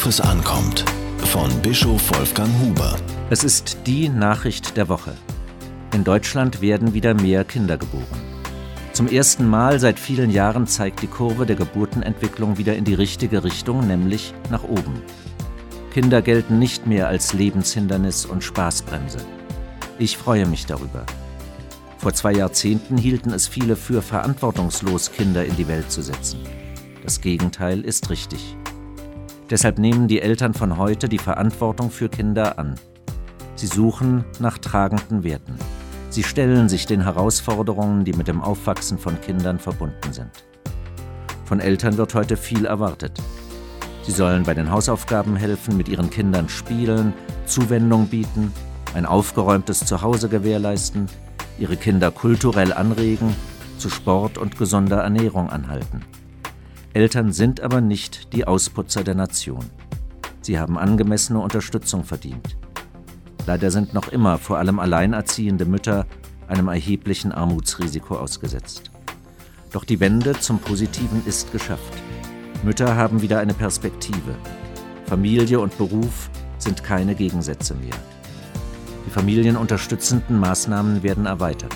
worauf es ankommt. Von Bischof Wolfgang Huber. Es ist die Nachricht der Woche. In Deutschland werden wieder mehr Kinder geboren. Zum ersten Mal seit vielen Jahren zeigt die Kurve der Geburtenentwicklung wieder in die richtige Richtung, nämlich nach oben. Kinder gelten nicht mehr als Lebenshindernis und Spaßbremse. Ich freue mich darüber. Vor zwei Jahrzehnten hielten es viele für verantwortungslos, Kinder in die Welt zu setzen. Das Gegenteil ist richtig. Deshalb nehmen die Eltern von heute die Verantwortung für Kinder an. Sie suchen nach tragenden Werten. Sie stellen sich den Herausforderungen, die mit dem Aufwachsen von Kindern verbunden sind. Von Eltern wird heute viel erwartet. Sie sollen bei den Hausaufgaben helfen, mit ihren Kindern spielen, Zuwendung bieten, ein aufgeräumtes Zuhause gewährleisten, ihre Kinder kulturell anregen, zu Sport und gesunder Ernährung anhalten. Eltern sind aber nicht die Ausputzer der Nation. Sie haben angemessene Unterstützung verdient. Leider sind noch immer vor allem alleinerziehende Mütter einem erheblichen Armutsrisiko ausgesetzt. Doch die Wende zum Positiven ist geschafft. Mütter haben wieder eine Perspektive. Familie und Beruf sind keine Gegensätze mehr. Die familienunterstützenden Maßnahmen werden erweitert.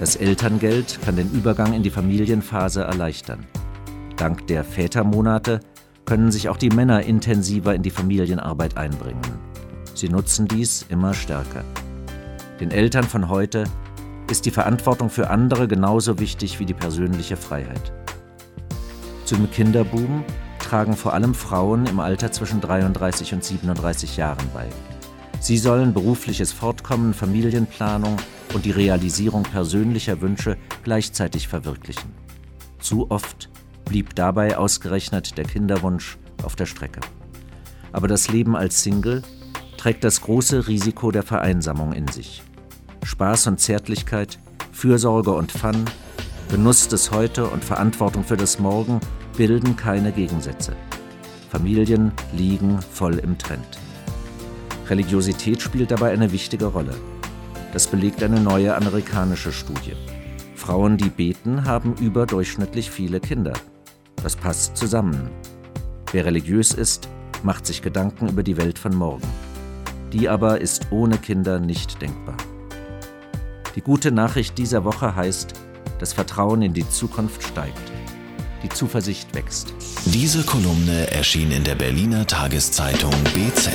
Das Elterngeld kann den Übergang in die Familienphase erleichtern. Dank der Vätermonate können sich auch die Männer intensiver in die Familienarbeit einbringen. Sie nutzen dies immer stärker. Den Eltern von heute ist die Verantwortung für andere genauso wichtig wie die persönliche Freiheit. Zum Kinderboom tragen vor allem Frauen im Alter zwischen 33 und 37 Jahren bei. Sie sollen berufliches Fortkommen, Familienplanung und die Realisierung persönlicher Wünsche gleichzeitig verwirklichen. Zu oft blieb dabei ausgerechnet der Kinderwunsch auf der Strecke. Aber das Leben als Single trägt das große Risiko der Vereinsamung in sich. Spaß und Zärtlichkeit, Fürsorge und Fun, Genuss des Heute und Verantwortung für das Morgen bilden keine Gegensätze. Familien liegen voll im Trend. Religiosität spielt dabei eine wichtige Rolle. Das belegt eine neue amerikanische Studie. Frauen, die beten, haben überdurchschnittlich viele Kinder. Das passt zusammen. Wer religiös ist, macht sich Gedanken über die Welt von morgen. Die aber ist ohne Kinder nicht denkbar. Die gute Nachricht dieser Woche heißt, das Vertrauen in die Zukunft steigt. Die Zuversicht wächst. Diese Kolumne erschien in der Berliner Tageszeitung BZ.